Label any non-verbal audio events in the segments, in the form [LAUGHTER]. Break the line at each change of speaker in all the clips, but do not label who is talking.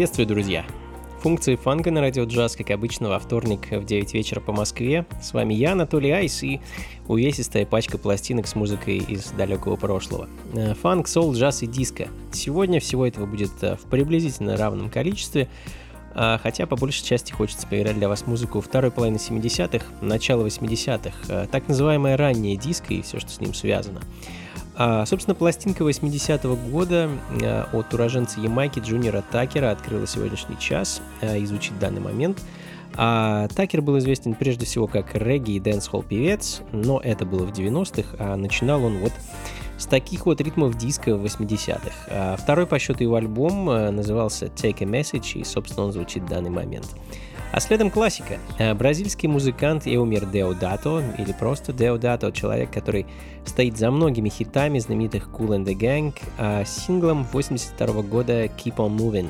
Приветствую, друзья! Функции фанка на радио джаз, как обычно, во вторник в 9 вечера по Москве. С вами я, Анатолий Айс, и увесистая пачка пластинок с музыкой из далекого прошлого. Э, фанк, соул, джаз и диско. Сегодня всего этого будет э, в приблизительно равном количестве, а, хотя по большей части хочется поиграть для вас музыку второй половины 70-х, начала 80-х, э, так называемое раннее диско и все, что с ним связано. А, собственно, пластинка 80-го года а, от уроженца Ямайки Джуниора Такера открыла сегодняшний час а, и звучит данный момент. А Такер был известен прежде всего как регги и дэнс-холл певец, но это было в 90-х, а начинал он вот с таких вот ритмов диска в 80-х. А второй по счету его альбом назывался Take a Message, и, собственно, он звучит в данный момент. А следом классика. Э, бразильский музыкант Эумир Деодато, или просто Деодато, человек, который стоит за многими хитами знаменитых Cool and the Gang, а синглом 82 года Keep on Moving.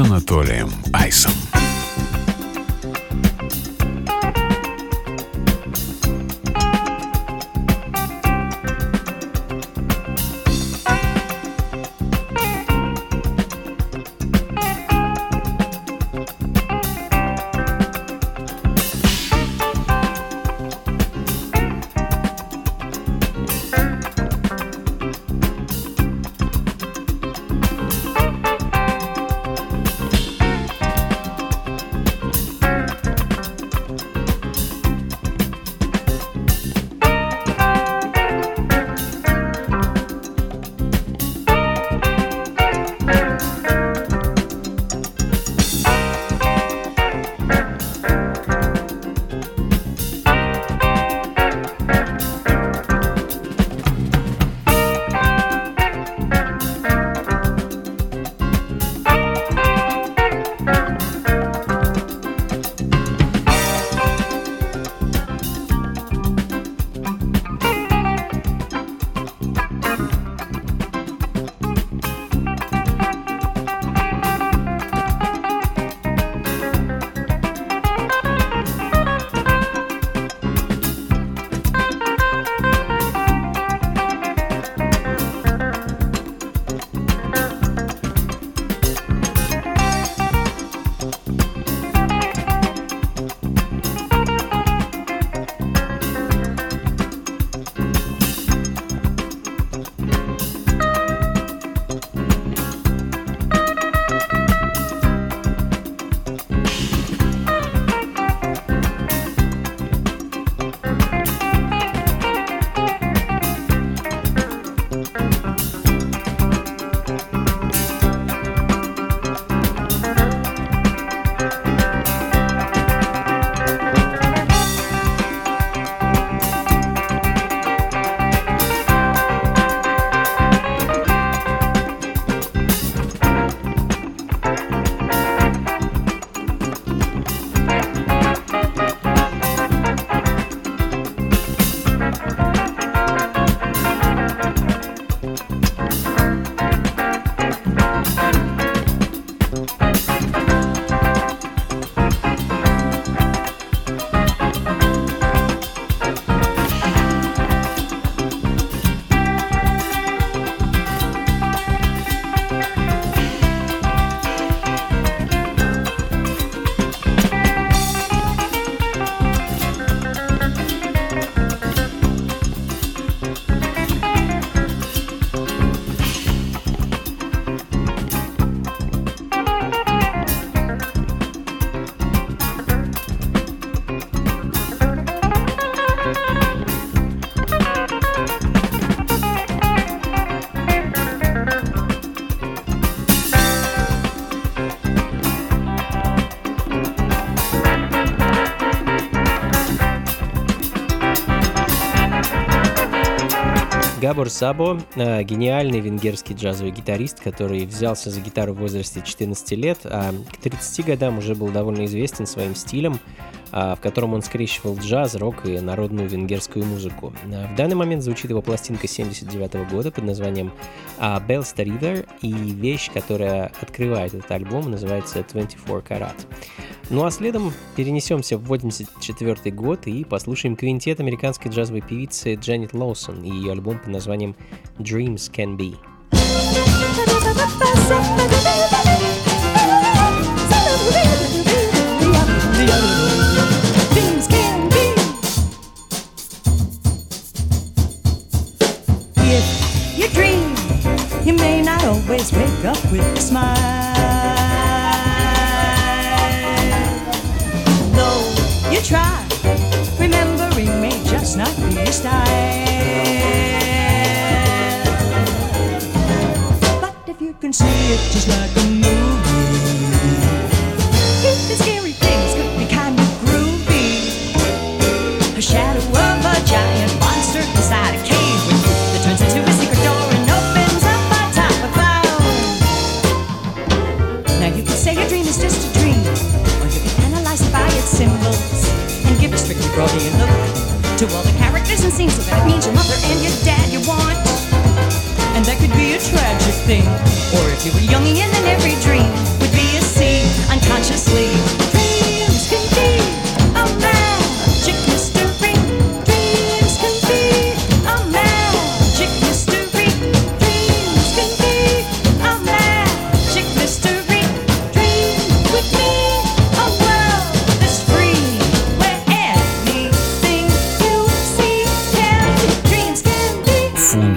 Анатолием Айсом.
Габор Сабо э, – гениальный венгерский джазовый гитарист, который взялся за гитару в возрасте 14 лет, а к 30 годам уже был довольно известен своим стилем, в котором он скрещивал джаз, рок и народную венгерскую музыку. А, в данный момент звучит его пластинка 79 года под названием Bellster River, и вещь, которая открывает этот альбом, называется 24 Karat. Ну а следом перенесемся в 84 год и послушаем квинтет американской джазовой певицы Дженнет Лоусон и ее альбом под названием Dreams Can Be.
If always wake up with a smile. Though you try, remembering may just not be your style. But if you can see it just like to all the characters and scenes. So that it means your mother and your dad you want. And that could be a tragic thing. Or if you were youngie and then every dream would be a scene unconsciously.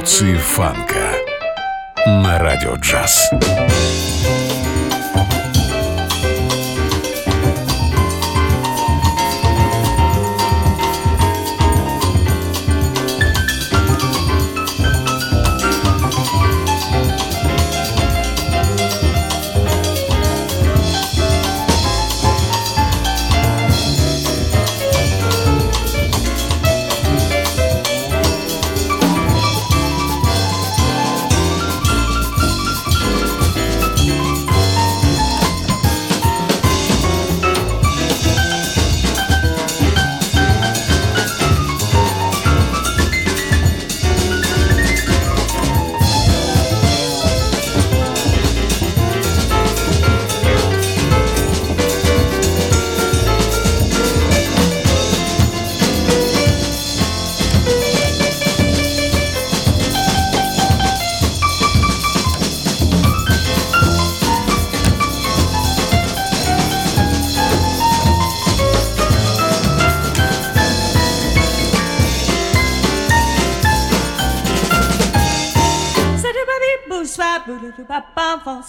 Функции фанка на радио джаз.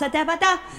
さてまた。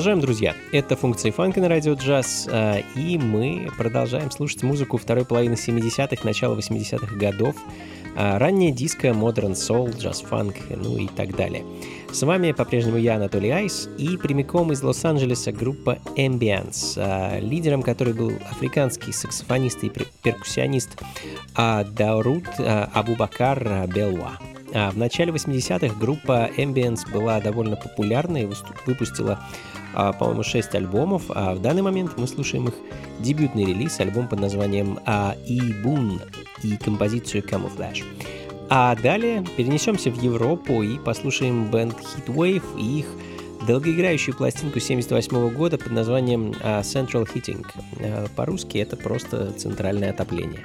Продолжаем, друзья. Это функции фанка на радио джаз, а, и мы продолжаем слушать музыку второй половины 70-х, начала 80-х годов, а, ранняя диско, модерн соул, джаз-фанк, ну и так далее. С вами по-прежнему я, Анатолий Айс, и прямиком из Лос-Анджелеса группа Ambience, а, лидером которой был африканский саксофонист и пер- перкуссионист Даурут Абубакар Белва. А В начале 80-х группа Ambience была довольно популярна и выпустила, по-моему, 6 альбомов, а в данный момент мы слушаем их дебютный релиз, альбом под названием а, «И-Бун» и композицию «Camouflage». А далее перенесемся в Европу и послушаем бенд Heatwave и их долгоиграющую пластинку 78 года под названием а, Central Heating. А, По-русски это просто центральное отопление.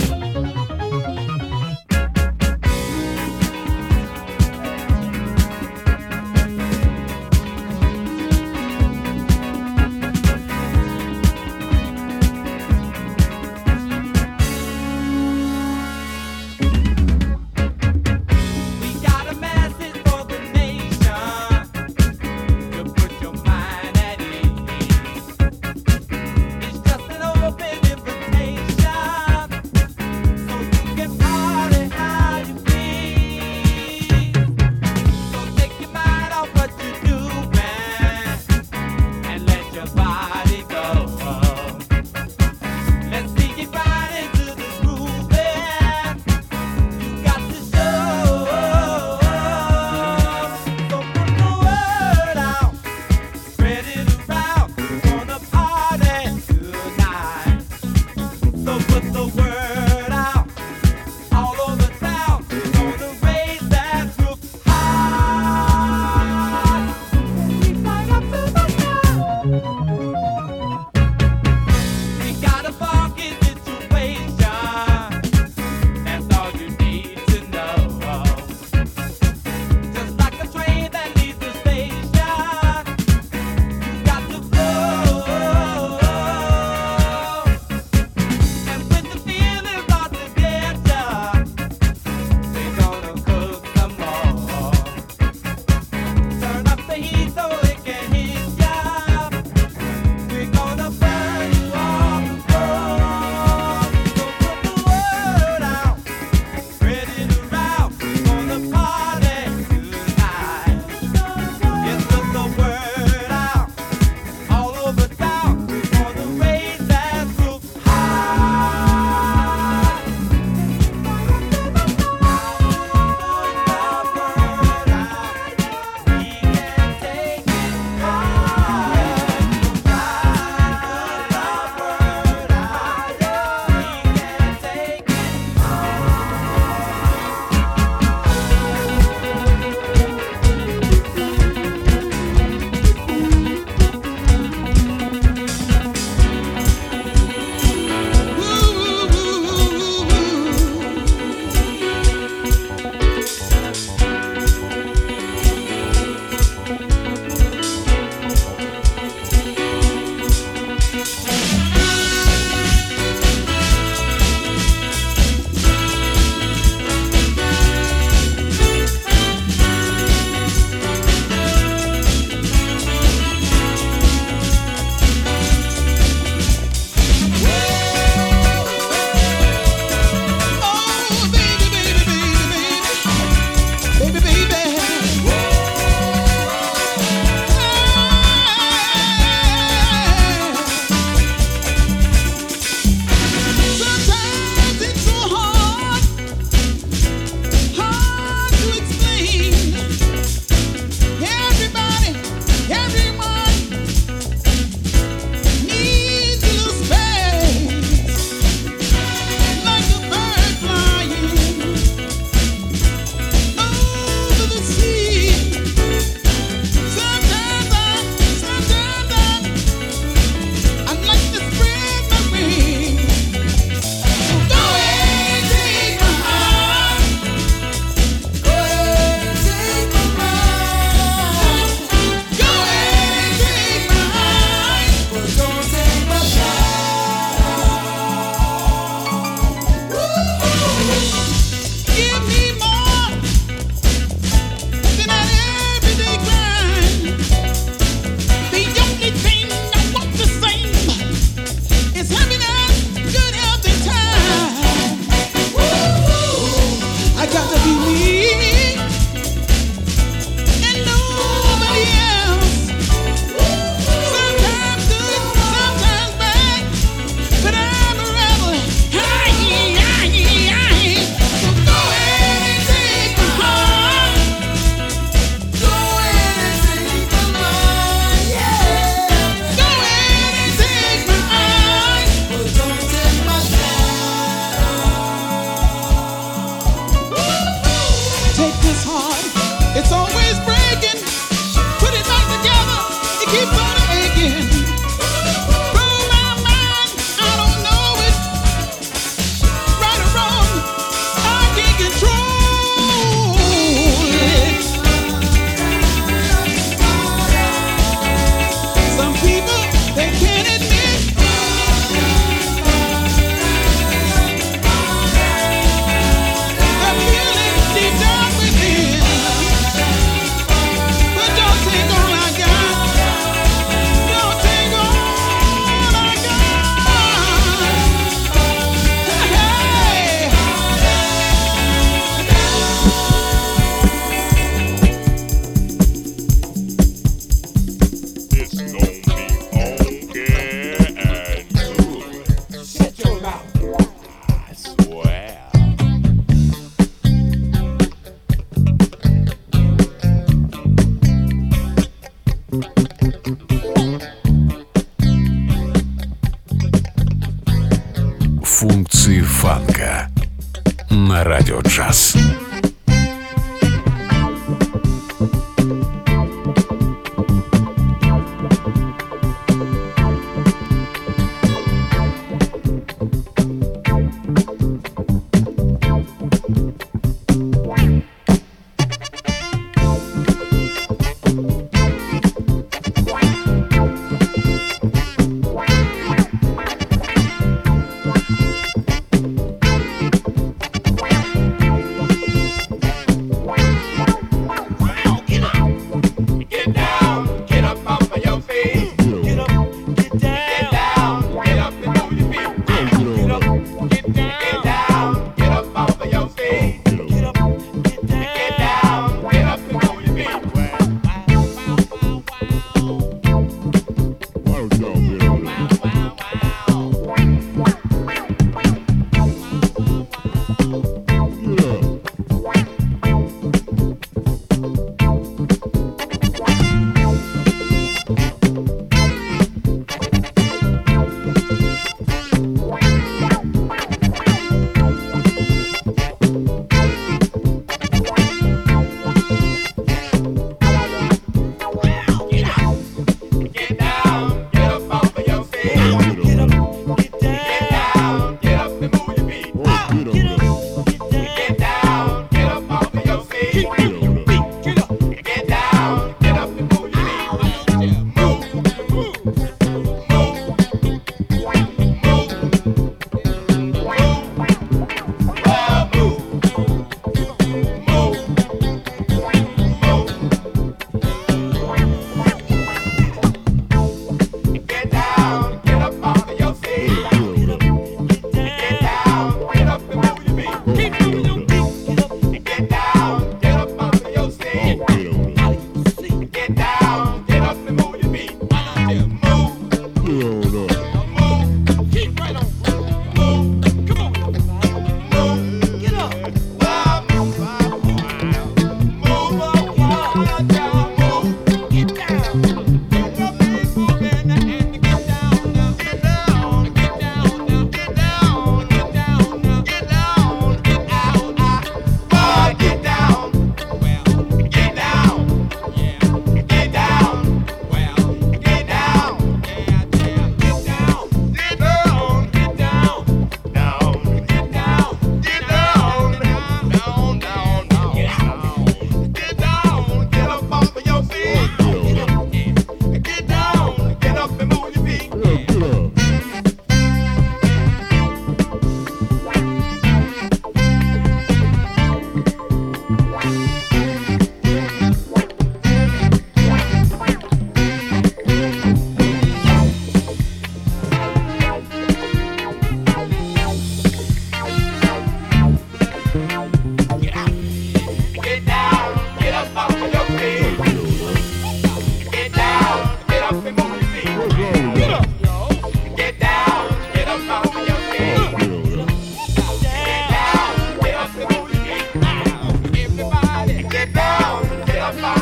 Yeah.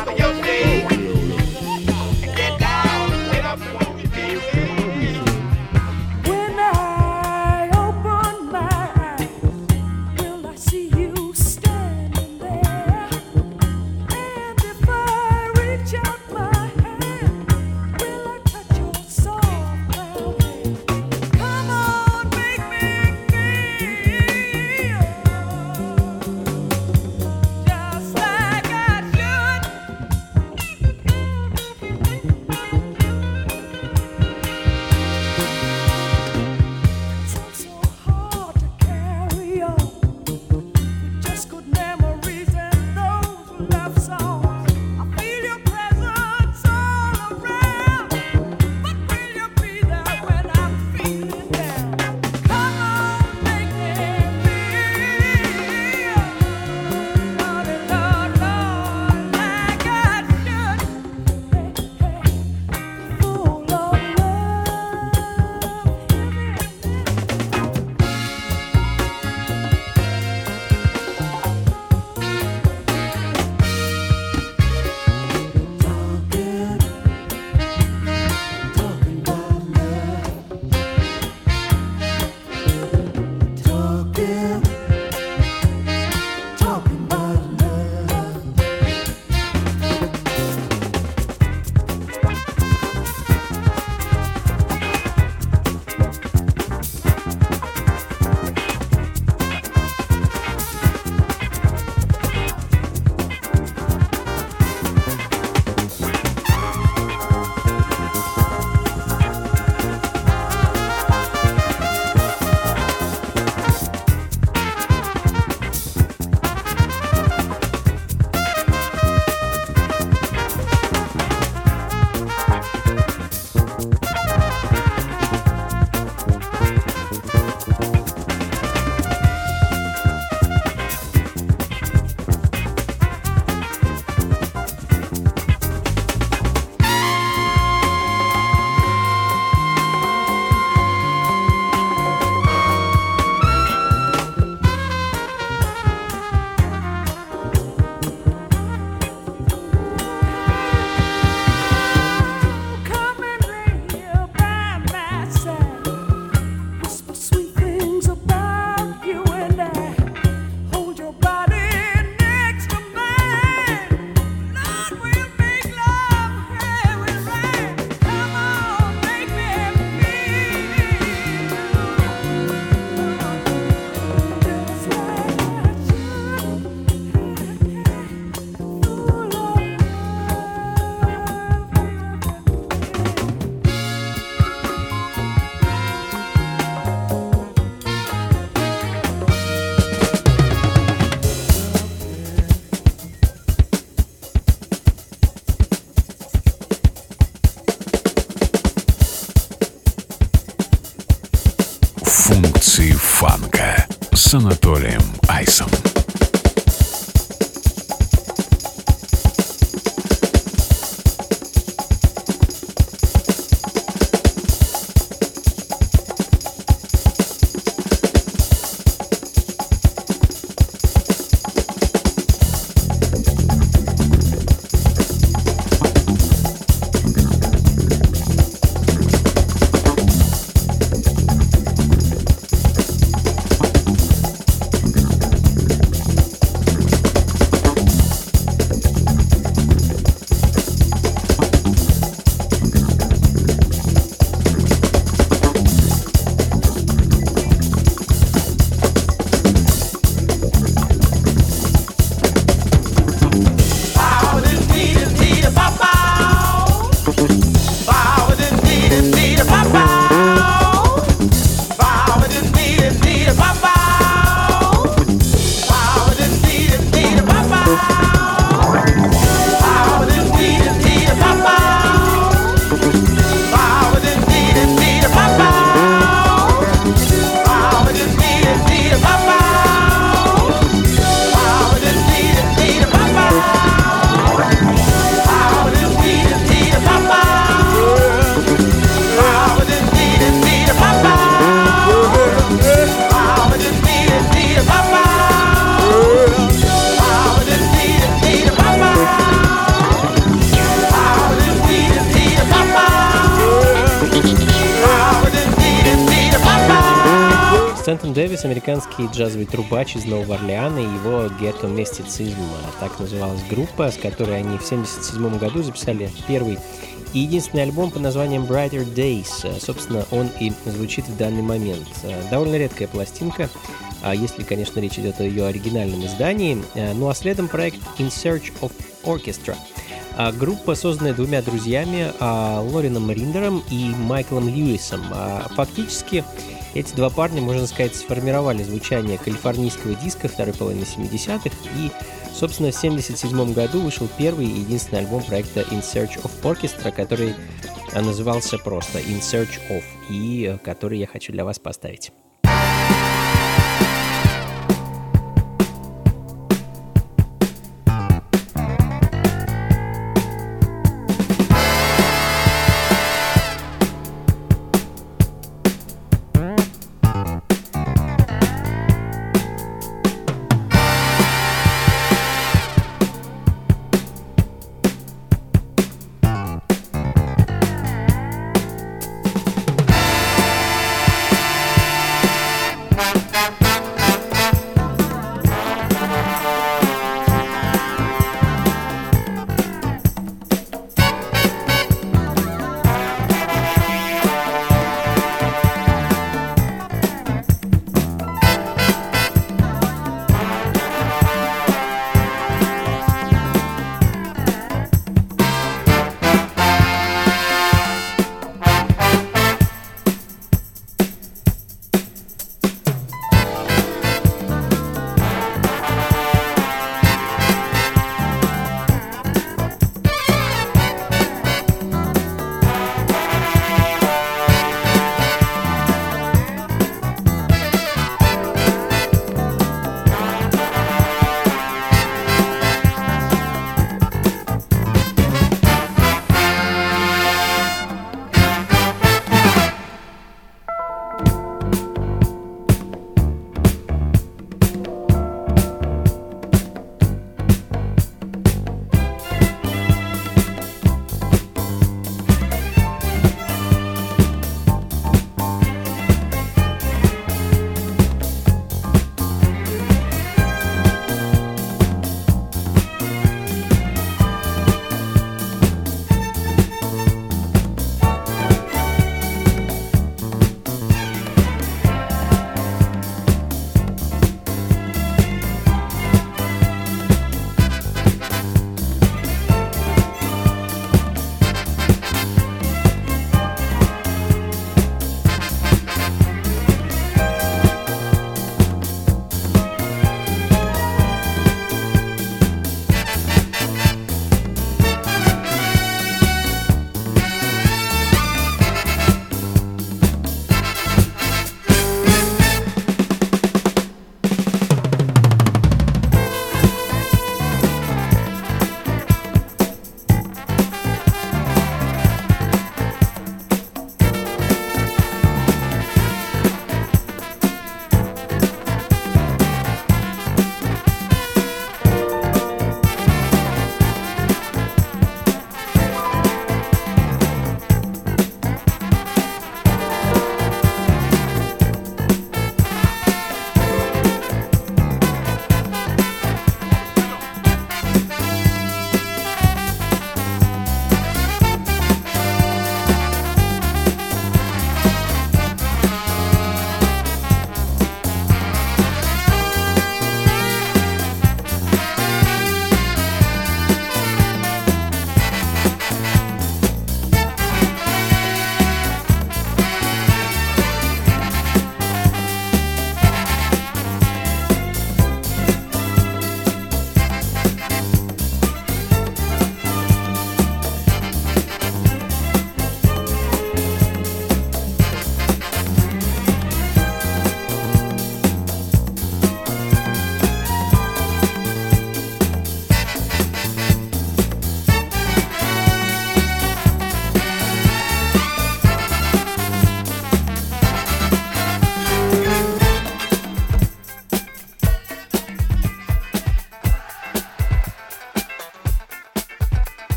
Американский джазовый трубач из Нового Орлеана, и его гетто-мистицизм, а так называлась группа, с которой они в 1977 году записали первый и единственный альбом под названием Brighter Days. Собственно, он и звучит в данный момент. Довольно редкая пластинка, а если, конечно, речь идет о ее оригинальном издании. Ну а следом проект In Search of Orchestra. А, Группа, созданная двумя друзьями, а, Лорином Риндером и Майклом Льюисом. Фактически, эти два парня, можно сказать, сформировали звучание калифорнийского диска второй половины 70-х, и, собственно, в 1977 году вышел первый и единственный альбом проекта In Search of Orchestra, который а, назывался просто In Search of, и э, который я хочу для вас поставить.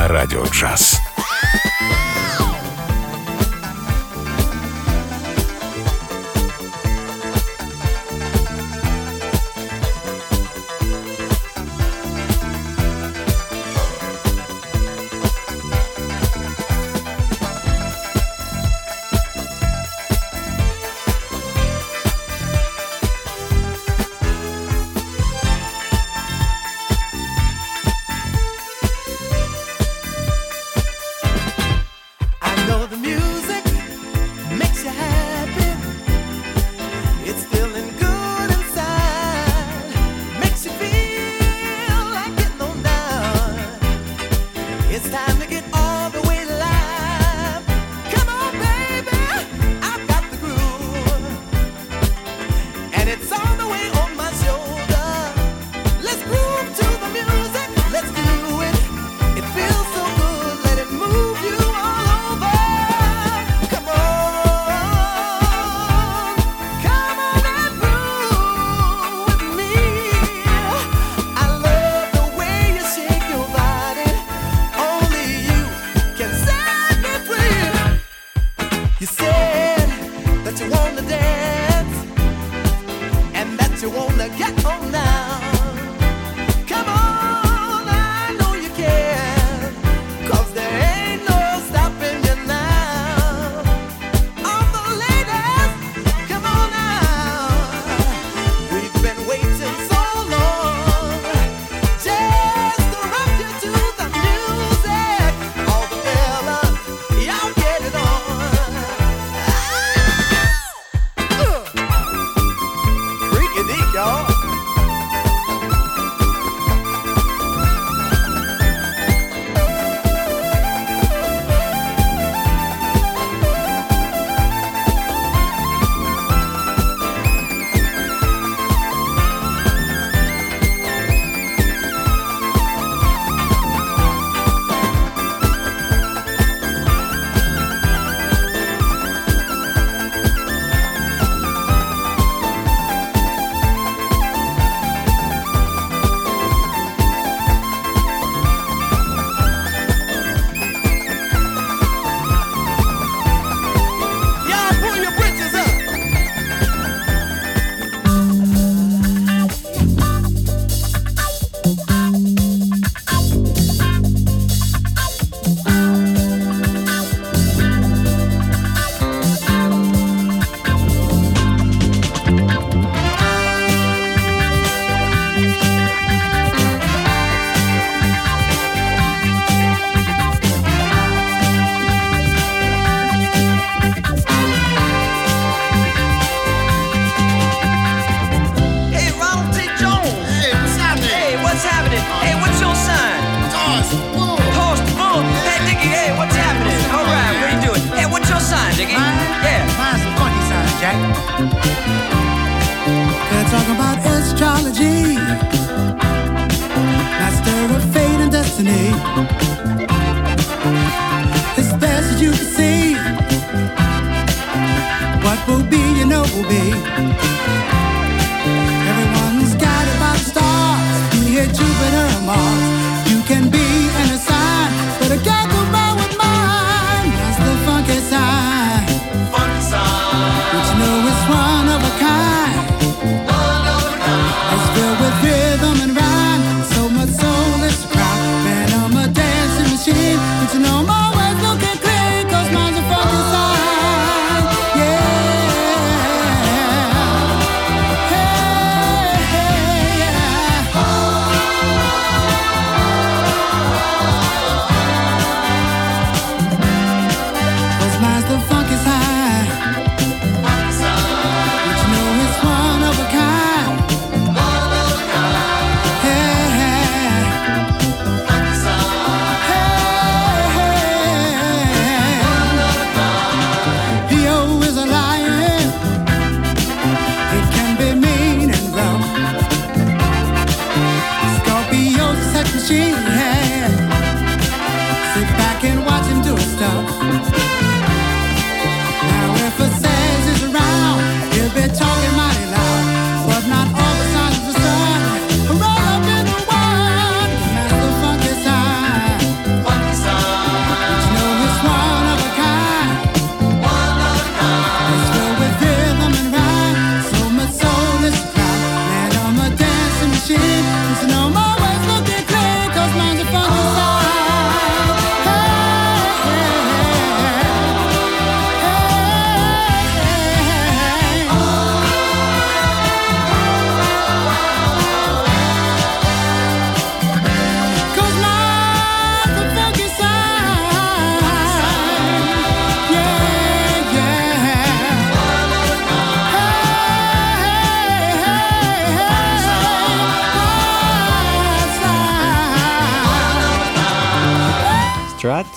На радио джаз.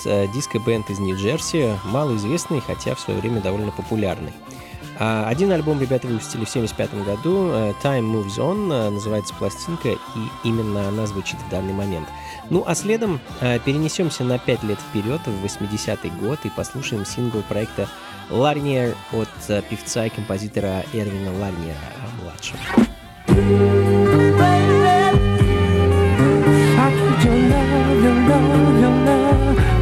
Э, диско-бенд из Нью-Джерси, малоизвестный, хотя в свое время довольно популярный. А, один альбом ребята выпустили в 75 году, э, Time Moves On, э, называется пластинка, и именно она звучит в данный момент. Ну а следом перенесемся на 5 лет вперед, в 80-й год, и послушаем сингл проекта Ларниер от певца и композитора Эрвина Ларниера-младшего.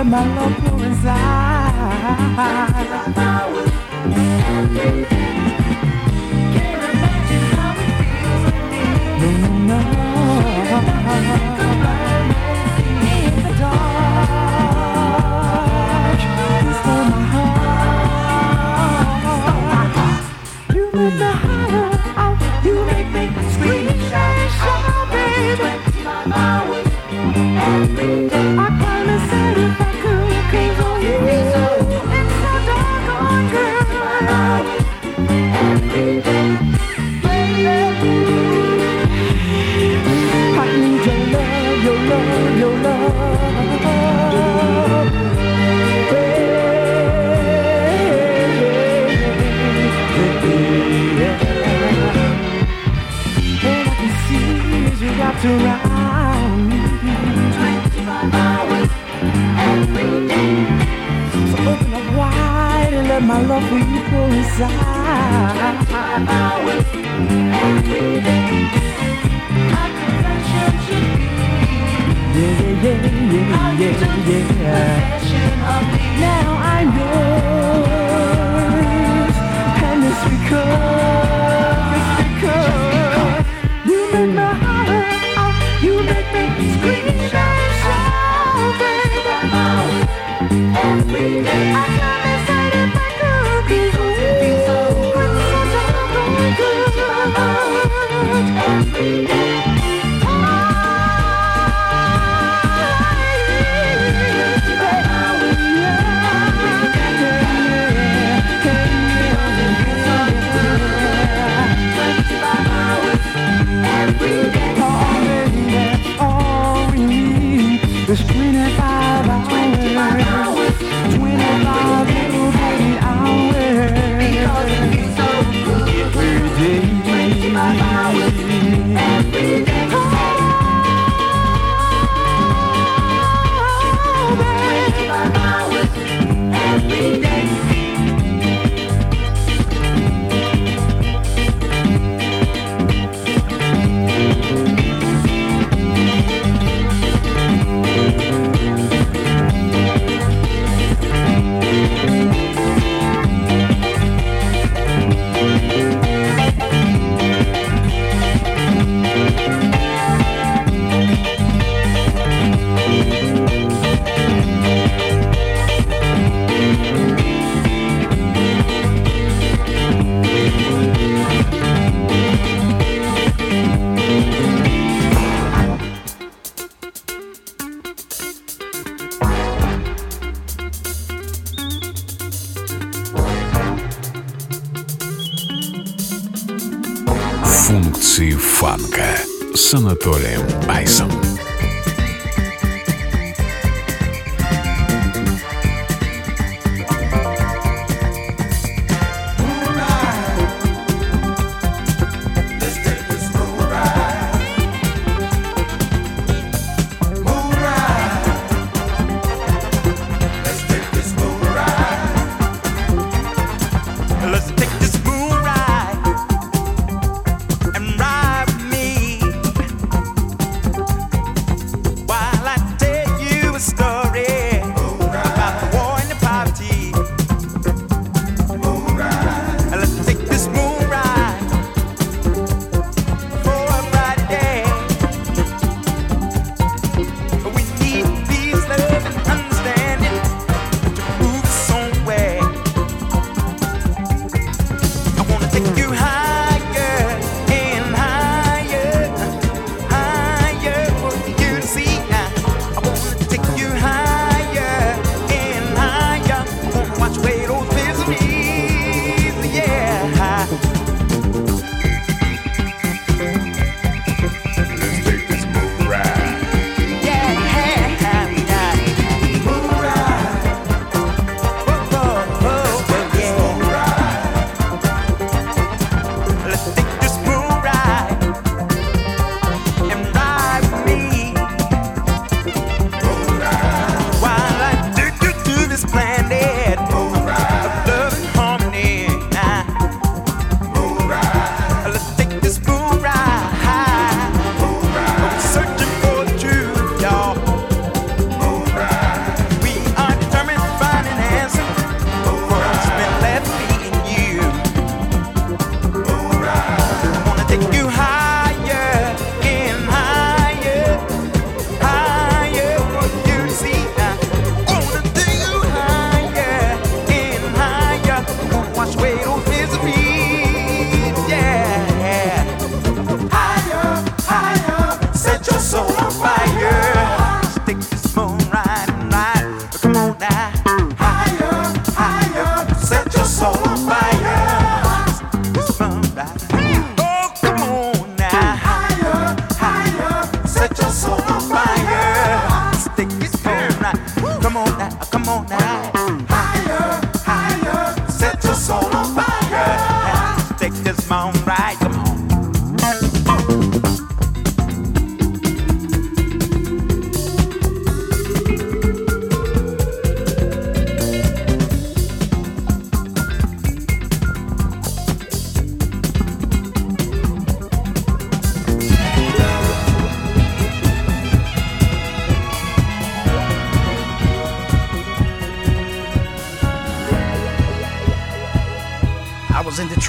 where my love
will reside. с Анатолием.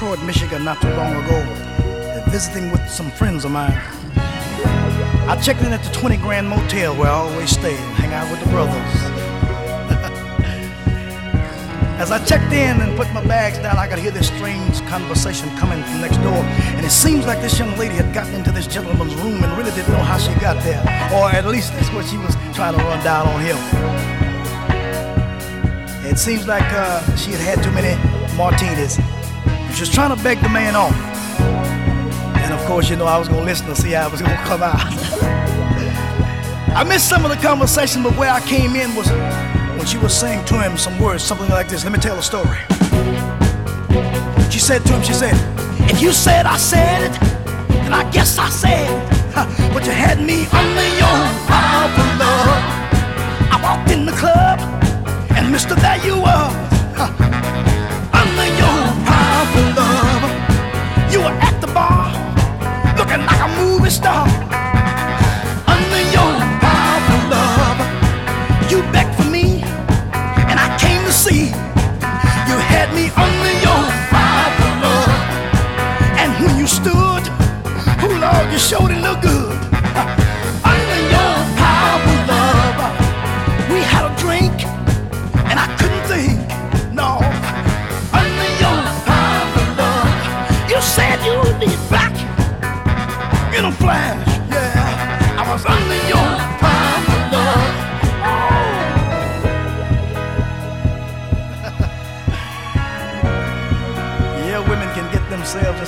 Detroit, Michigan not too long ago, visiting with some friends of mine. I checked in at the 20 Grand Motel where I always stay and hang out with the brothers. [LAUGHS] As I checked in and put my bags down, I could hear this strange conversation coming from next door. And it seems like this young lady had gotten into this gentleman's room and really didn't know how she got there. Or at least that's what she was trying to run down on him. It seems like uh, she had had too many martinis. Was trying to beg the man off. And of course, you know, I was going to listen to see how it was going [LAUGHS] to come out. I missed some of the conversation, but where I came in was when she was saying to him some words, something like this. Let me tell a story. She said to him, she said, If you said I said it, then I guess I said it. But you had me under your powerful love. I walked in the club, and mister, there you were.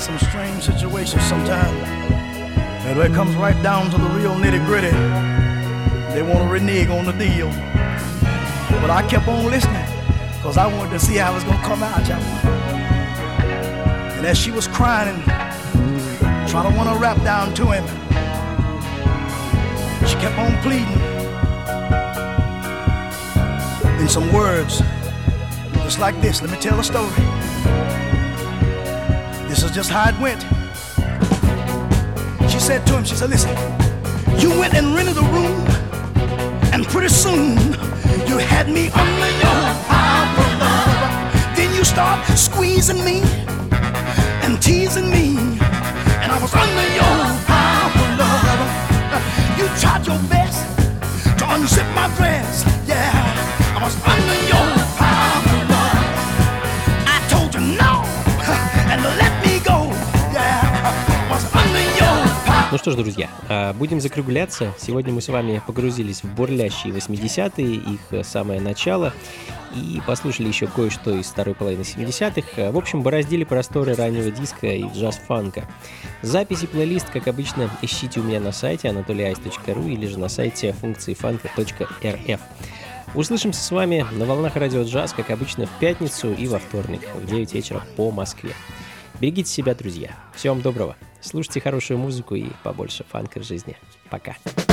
Some strange situations sometimes. And when it comes right down to the real nitty gritty, they want to renege on the deal. But I kept on listening because I wanted to see how it was going to come out, y'all. And as she was crying and trying to want to rap down to him, she kept on pleading in some words, just like this. Let me tell a story. Just how it went. She said to him, she said, listen, you went and rented a room, and pretty soon you had me under your love. Then you start squeezing me and teasing me, and I was under your powerful love. You tried your best to unzip my dress, yeah. I was under your
Ну что ж, друзья, а, будем закругляться. Сегодня мы с вами погрузились в бурлящие 80-е, их э, самое начало, и послушали еще кое-что из второй половины 70-х. А, В общем, бороздили просторы раннего диска и джаз-фанка. Записи плейлист, как обычно, ищите у меня на сайте anatolyice.ru или же на сайте функции фанка.рф. Услышимся с вами на волнах радио джаз, как обычно, в пятницу и во вторник в 9 вечера по Москве. Берегите себя, друзья. Всем доброго. Слушайте хорошую музыку и побольше фанка в жизни. Пока.
I